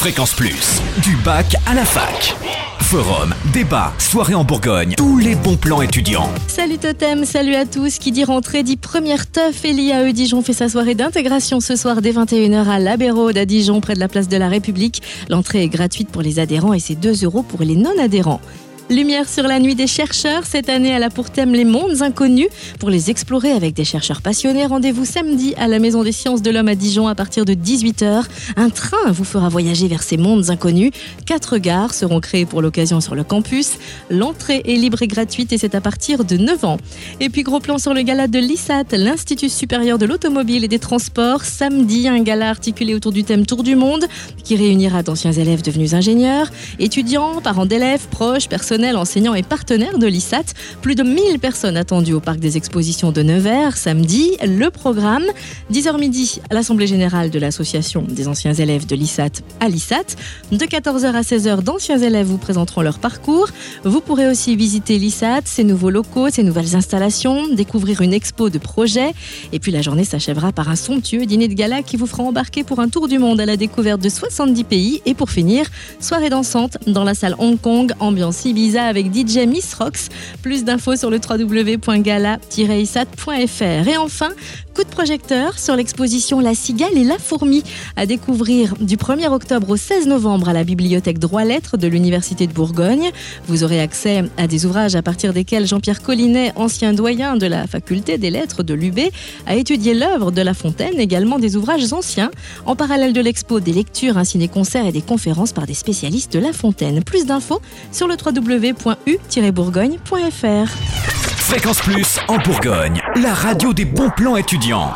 Fréquence Plus, du bac à la fac. Forum, débat, soirée en Bourgogne, tous les bons plans étudiants. Salut Totem, salut à tous. Qui dit rentrée dit première teuf. Et l'IAE Dijon fait sa soirée d'intégration ce soir dès 21h à l'Abérode à Dijon, près de la place de la République. L'entrée est gratuite pour les adhérents et c'est 2 euros pour les non-adhérents. Lumière sur la nuit des chercheurs. Cette année, elle a pour thème les mondes inconnus. Pour les explorer avec des chercheurs passionnés, rendez-vous samedi à la Maison des sciences de l'homme à Dijon à partir de 18h. Un train vous fera voyager vers ces mondes inconnus. Quatre gares seront créées pour l'occasion sur le campus. L'entrée est libre et gratuite et c'est à partir de 9 ans. Et puis gros plan sur le gala de l'ISAT, l'Institut supérieur de l'automobile et des transports. Samedi, un gala articulé autour du thème Tour du monde qui réunira d'anciens élèves devenus ingénieurs, étudiants, parents d'élèves, proches, enseignants et partenaires de l'ISAT. Plus de 1000 personnes attendues au parc des expositions de Nevers samedi. Le programme 10h midi l'Assemblée générale de l'Association des anciens élèves de l'ISAT à l'ISAT. De 14h à 16h, d'anciens élèves vous présenteront leur parcours. Vous pourrez aussi visiter l'ISAT, ses nouveaux locaux, ses nouvelles installations, découvrir une expo de projets. Et puis la journée s'achèvera par un somptueux dîner de gala qui vous fera embarquer pour un tour du monde à la découverte de 70 pays. Et pour finir, soirée dansante dans la salle Hong Kong, ambiance Ibiza avec DJ Miss Rocks. Plus d'infos sur le www.gala-isat.fr. Et enfin, coup de projecteur sur l'exposition La cigale et la fourmi à découvrir du 1er octobre au 16 novembre à la bibliothèque Droit-Lettres de l'Université de Bourgogne. Vous aurez accès à des ouvrages à partir desquels Jean-Pierre Collinet, ancien doyen de la faculté des lettres de l'UB, a étudié l'œuvre de La Fontaine, également des ouvrages anciens. En parallèle de l'expo, des lectures ainsi des concerts et des conférences par des spécialistes de La Fontaine. Plus d'infos sur le www.u-bourgogne.fr. Fréquence Plus en Bourgogne, la radio des bons plans étudiants.